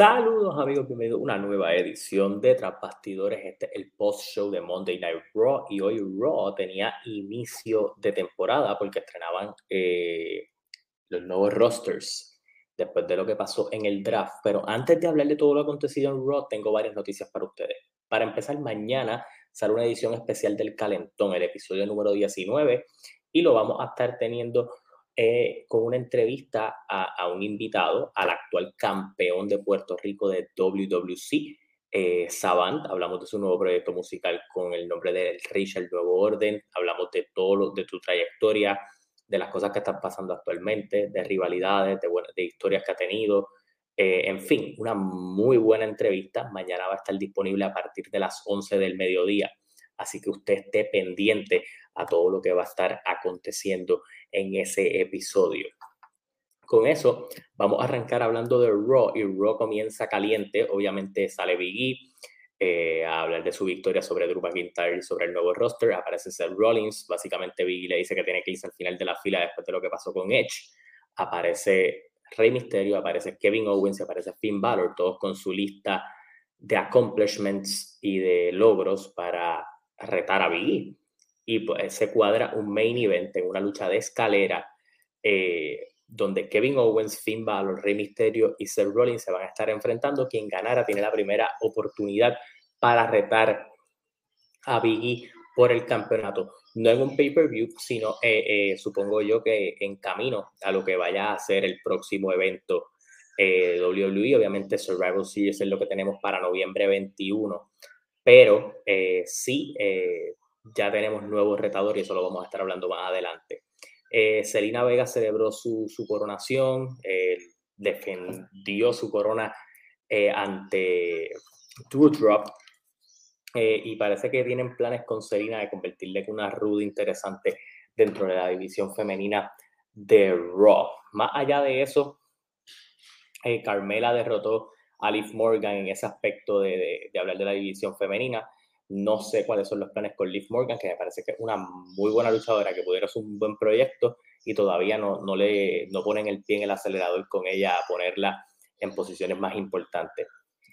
Saludos amigos, bienvenidos a una nueva edición de Tras Este es el post-show de Monday Night Raw y hoy Raw tenía inicio de temporada porque estrenaban eh, los nuevos rosters después de lo que pasó en el draft. Pero antes de hablar de todo lo acontecido en Raw, tengo varias noticias para ustedes. Para empezar, mañana sale una edición especial del Calentón, el episodio número 19, y lo vamos a estar teniendo eh, con una entrevista a, un invitado, al actual campeón de Puerto Rico de WWC, eh, Savant. Hablamos de su nuevo proyecto musical con el nombre de Richard Nuevo Orden. Hablamos de todo, de tu trayectoria, de las cosas que están pasando actualmente, de rivalidades, de, de historias que ha tenido. Eh, en fin, una muy buena entrevista. Mañana va a estar disponible a partir de las 11 del mediodía. Así que usted esté pendiente a todo lo que va a estar aconteciendo en ese episodio. Con eso, vamos a arrancar hablando de Raw y Raw comienza caliente. Obviamente sale Biggie eh, a hablar de su victoria sobre Drew McIntyre y sobre el nuevo roster. Aparece Seth Rollins. Básicamente Biggie le dice que tiene que irse al final de la fila después de lo que pasó con Edge. Aparece Rey Mysterio, aparece Kevin Owens, aparece Finn Balor, todos con su lista de accomplishments y de logros para retar a Biggie y pues, se cuadra un main event en una lucha de escalera eh, donde Kevin Owens, Finn Balor, Rey Mysterio y Seth Rollins se van a estar enfrentando. Quien ganara tiene la primera oportunidad para retar a Biggie por el campeonato. No en un pay-per-view, sino eh, eh, supongo yo que en camino a lo que vaya a ser el próximo evento eh, WWE. Obviamente Survival Series es lo que tenemos para noviembre 21, pero sí ya tenemos nuevos retadores y eso lo vamos a estar hablando más adelante. Eh, Selena Vega celebró su, coronación, eh, defendió su corona eh, ante Doudrop y parece que tienen planes con Selena de convertirle en una ruda interesante dentro de la división femenina de Raw. Más allá de eso, Carmela derrotó a Liv Morgan en ese aspecto de hablar de la división femenina. No sé cuáles son los planes con Liv Morgan, que me parece que es una muy buena luchadora, que pudiera ser un buen proyecto y todavía no, no, le, no ponen el pie en el acelerador con ella a ponerla en posiciones más importantes.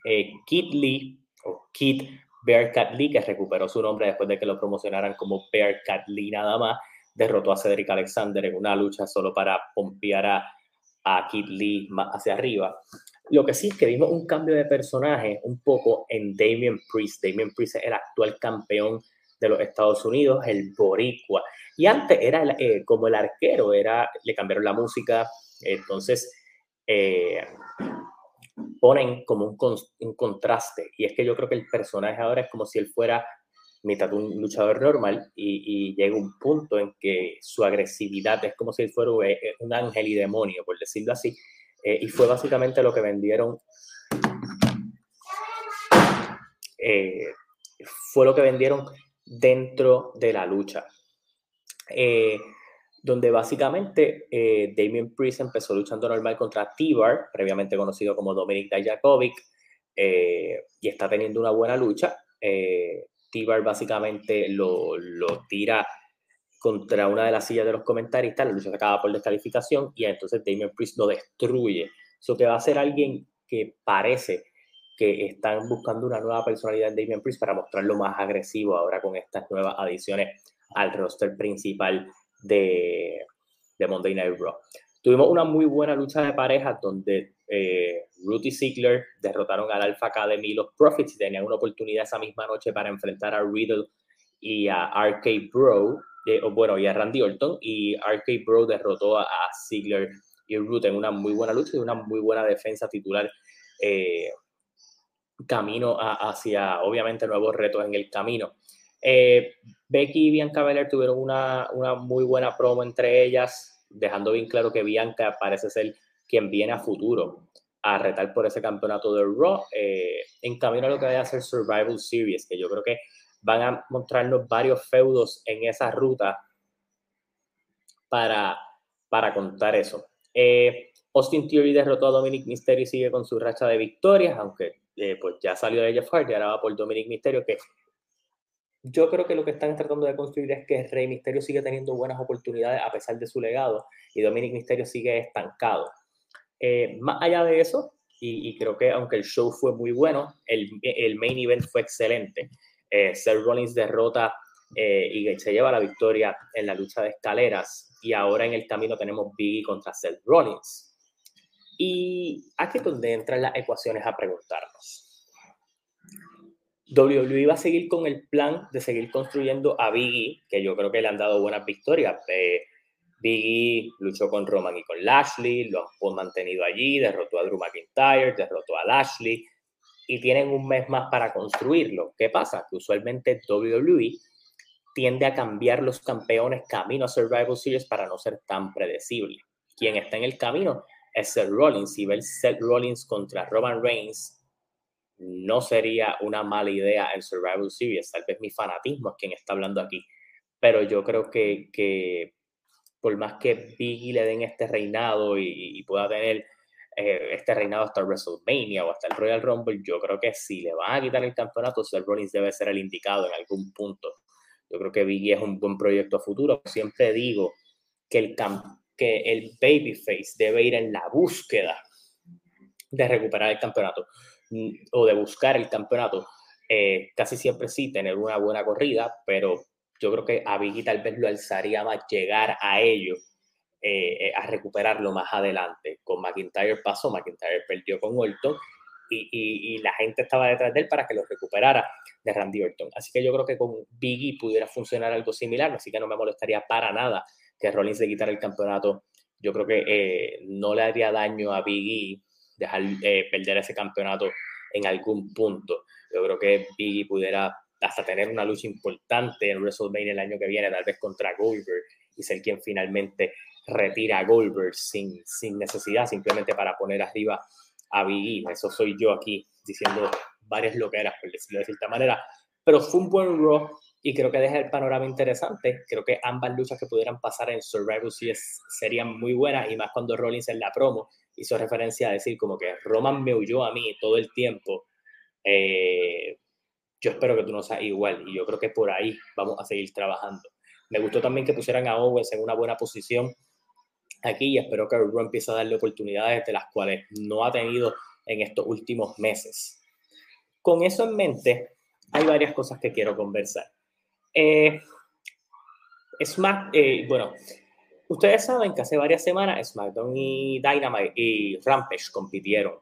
Eh, Kit Lee, o Kit Bearcat Lee, que recuperó su nombre después de que lo promocionaran como Bearcat Lee nada más, derrotó a Cedric Alexander en una lucha solo para pompear a, a Kit Lee más hacia arriba. Lo que sí es que vimos un cambio de personaje un poco en Damien Priest. Damien Priest es el actual campeón de los Estados Unidos, el boricua. Y antes era eh, como el arquero, era, le cambiaron la música, entonces eh, ponen como un, un, contraste. Y es que yo creo que el personaje ahora es como si él fuera mitad un luchador normal y, y llega un punto en que su agresividad es como si él fuera eh, un ángel y demonio, por decirlo así eh, y fue básicamente lo que vendieron. Eh, fue lo que vendieron dentro de la lucha. Eh, donde básicamente Damien Priest empezó luchando normal contra T-Bar, previamente conocido como Dominic Dijakovic, y está teniendo una buena lucha. T-Bar básicamente lo, lo tira contra una de las sillas de los comentaristas, la lucha se acaba por descalificación y entonces Damien Priest lo destruye. Eso que va a ser alguien que parece que están buscando una nueva personalidad en Damien Priest para mostrarlo más agresivo ahora con estas nuevas adiciones al roster principal de, de Monday Night Raw. Tuvimos una muy buena lucha de parejas donde eh, Ruth derrotaron al Alpha Academy y los Profits y tenían una oportunidad esa misma noche para enfrentar a Riddle y a RK Bro bueno, y a Randy Orton, y RK Bro derrotó a, Ziggler y Root en una muy buena lucha y una muy buena defensa titular. Eh, camino hacia, obviamente, nuevos retos en el camino. Eh, Becky y Bianca Belair tuvieron una, una, muy buena promo entre ellas, dejando bien claro que Bianca parece ser quien viene a futuro a retar por ese campeonato de Raw, eh, en camino a lo que vaya a ser Survival Series, que yo creo que van a mostrarnos varios feudos en esa ruta para, para contar eso. Eh, Austin Theory derrotó a Dominic Mysterio y sigue con su racha de victorias, aunque eh, pues ya salió de Jeff Hardy, ahora va por Dominic Mysterio, que yo creo que lo que están tratando de construir es que Rey Mysterio sigue teniendo buenas oportunidades a pesar de su legado y Dominic Mysterio sigue estancado. Eh, más allá de eso, y, creo que aunque el show fue muy bueno, el, el main event fue excelente. Eh, Seth Rollins derrota eh, y se lleva la victoria en la lucha de escaleras y ahora en el camino tenemos Biggie contra Seth Rollins. Y aquí es donde entran las ecuaciones a preguntarnos. WWE va a seguir con el plan de seguir construyendo a Biggie, que yo creo que le han dado buenas victorias. Eh, Biggie luchó con Roman y con Lashley, lo han mantenido allí, derrotó a Drew McIntyre, derrotó a Lashley y tienen un mes más para construirlo. ¿Qué pasa? Que usualmente WWE tiende a cambiar los campeones camino a Survival Series para no ser tan predecible. Quien está en el camino es Seth Rollins. y ver Seth Rollins contra Roman Reigns no sería una mala idea en Survival Series. Tal vez mi fanatismo es quien está hablando aquí. Pero yo creo que, que por más que Biggie le den este reinado y, pueda tener eh, este reinado hasta WrestleMania o hasta el Royal Rumble, yo creo que si le van a quitar el campeonato, Seth Rollins debe ser el indicado en algún punto. Yo creo que Biggie es un buen proyecto a futuro. Siempre digo que el, que el babyface debe ir en la búsqueda de recuperar el campeonato mm, o de buscar el campeonato. Eh, casi siempre sí, tener una buena corrida, pero yo creo que a Biggie tal vez lo alzaría más llegar a ello, eh, eh, a recuperarlo más adelante. Con McIntyre pasó, McIntyre perdió con Orton y, la gente estaba detrás de él para que lo recuperara de Randy Orton. Así que yo creo que con Biggie pudiera funcionar algo similar, así que no me molestaría para nada que Rollins le quitara el campeonato. Yo creo que eh, no le haría daño a Biggie dejar perder ese campeonato en algún punto. Yo creo que Biggie pudiera hasta tener una lucha importante en WrestleMania el año que viene, tal vez contra Goldberg, y ser quien finalmente retira a Goldberg sin, sin necesidad, simplemente para poner arriba a Big E. Eso soy yo aquí diciendo varias loqueras, por decirlo de cierta manera. Pero fue un buen Raw y creo que deja el panorama interesante. Creo que ambas luchas que pudieran pasar en Survivor Series serían muy buenas y más cuando Rollins en la promo hizo referencia a decir como que Roman me huyó a mí todo el tiempo. Eh, yo espero que tú no seas igual y yo creo que por ahí vamos a seguir trabajando. Me gustó también que pusieran a Owens en una buena posición aquí y espero que Raw empiece a darle oportunidades de las cuales no ha tenido en estos últimos meses. Con eso en mente, hay varias cosas que quiero conversar. Eh, Smack, eh, bueno, ustedes saben que hace varias semanas SmackDown y Dynamite y Rampage compitieron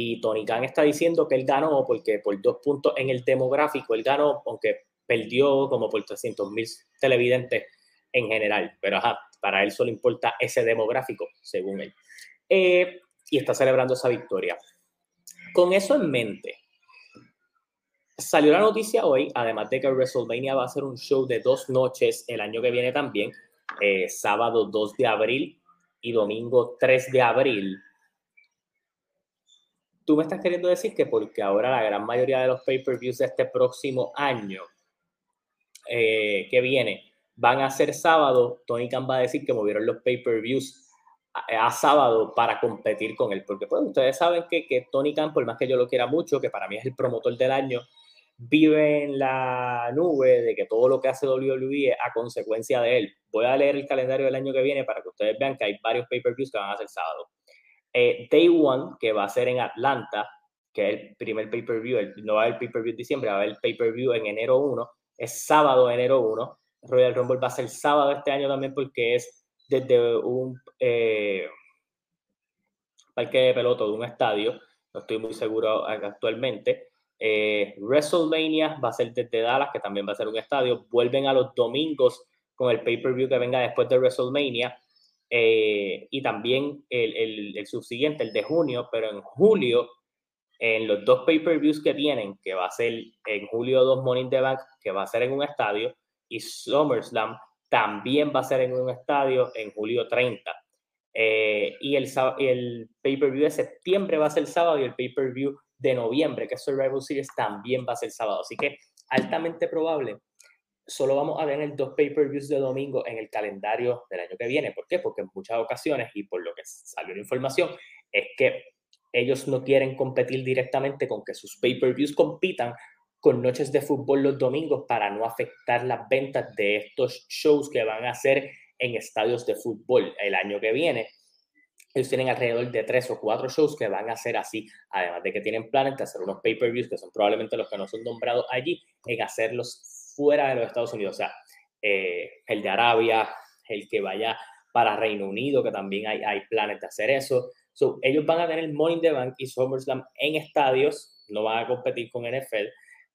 y Tony Khan está diciendo que él ganó porque por dos puntos en el demográfico, él ganó, aunque perdió como por 300 mil televidentes en general. Pero ajá, para él solo importa ese demográfico, según él. Eh, y está celebrando esa victoria. Con eso en mente, salió la noticia hoy, además de que WrestleMania va a ser un show de dos noches el año que viene también, eh, sábado 2 de abril y domingo 3 de abril tú me estás queriendo decir que porque ahora la gran mayoría de los pay-per-views de este próximo año eh, que viene van a ser sábado, Tony Khan va a decir que movieron los pay-per-views a, sábado para competir con él. Porque pues ustedes saben que, que Tony Khan, por más que yo lo quiera mucho, que para mí es el promotor del año, vive en la nube de que todo lo que hace WWE a consecuencia de él. Voy a leer el calendario del año que viene para que ustedes vean que hay varios pay-per-views que van a ser sábado. Eh, Day One, que va a ser en Atlanta, que es el primer pay-per-view, no va a haber pay-per-view en diciembre, va a haber pay-per-view en enero 1, es sábado enero 1. Royal Rumble va a ser sábado este año también porque es desde un eh, parque de pelota de un estadio, no estoy muy seguro actualmente. Eh, WrestleMania va a ser desde Dallas, que también va a ser un estadio. Vuelven a los domingos con el pay-per-view que venga después de WrestleMania. Eh, y también el, el, subsiguiente, el de junio, pero en julio, en los dos pay-per-views que tienen, que va a ser en julio 2 Morning the Bank, que va a ser en un estadio, y SummerSlam también va a ser en un estadio en julio 30. Eh, y el, el pay-per-view de septiembre va a ser sábado y el pay-per-view de noviembre, que es Survival Series, también va a ser sábado. Así que altamente probable solo vamos a tener dos pay-per-views de domingo en el calendario del año que viene. ¿Por qué? Porque en muchas ocasiones, y por lo que salió la información, es que ellos no quieren competir directamente con que sus pay-per-views compitan con noches de fútbol los domingos para no afectar las ventas de estos shows que van a hacer en estadios de fútbol el año que viene. ellos tienen alrededor de tres o cuatro shows que van a ser así, además de que tienen planes de hacer unos pay-per-views, que son probablemente los que no son nombrados allí, en hacerlos fuera de los Estados Unidos. O sea, eh, el de Arabia, el que vaya para Reino Unido, que también hay, hay planes de hacer eso. So, ellos van a tener Money in the Bank y SummerSlam en estadios, no van a competir con NFL.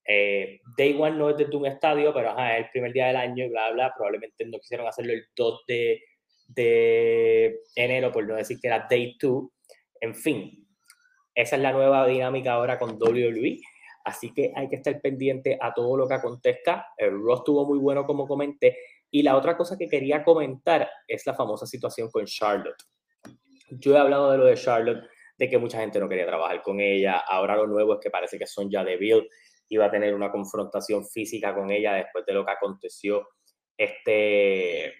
Eh, Day One no es desde un estadio, pero es el primer día del año y bla, bla. Probablemente no quisieron hacerlo el 2 de, de enero, por no decir que era Day 2. En fin, esa es la nueva dinámica ahora con WWE. Así que hay que estar pendiente a todo lo que acontezca. El Raw estuvo muy bueno, como comenté. Y la otra cosa que quería comentar es la famosa situación con Charlotte. Yo he hablado de lo de Charlotte, de que mucha gente no quería trabajar con ella. Ahora lo nuevo es que parece que Sonja Deville iba a tener una confrontación física con ella después de lo que aconteció este,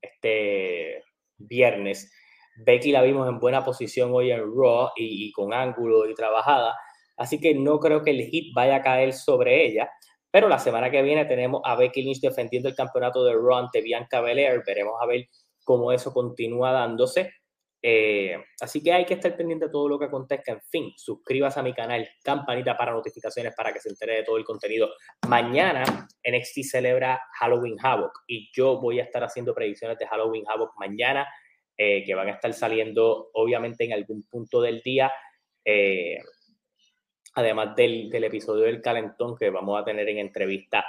este viernes. Becky la vimos en buena posición hoy en Raw y, con ángulo y trabajada, así que no creo que el hit vaya a caer sobre ella. Pero la semana que viene tenemos a Becky Lynch defendiendo el campeonato de Raw ante Bianca Belair. Veremos a ver cómo eso continúa dándose. Eh, así que hay que estar pendiente de todo lo que acontezca. En fin, suscríbase a mi canal, campanita para notificaciones para que se entere de todo el contenido. Mañana NXT celebra Halloween Havoc y yo voy a estar haciendo predicciones de Halloween Havoc mañana, eh, que van a estar saliendo obviamente en algún punto del día. Eh, además del, episodio del calentón que vamos a tener en entrevista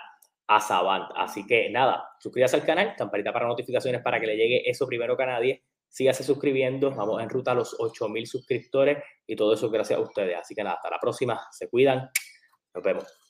a Savant. Así que nada, suscríbase al canal, campanita para notificaciones para que le llegue eso primero que a nadie sígase suscribiendo, vamos en ruta a los 8000 suscriptores y todo eso gracias a ustedes. Así que nada, hasta la próxima, se cuidan, nos vemos.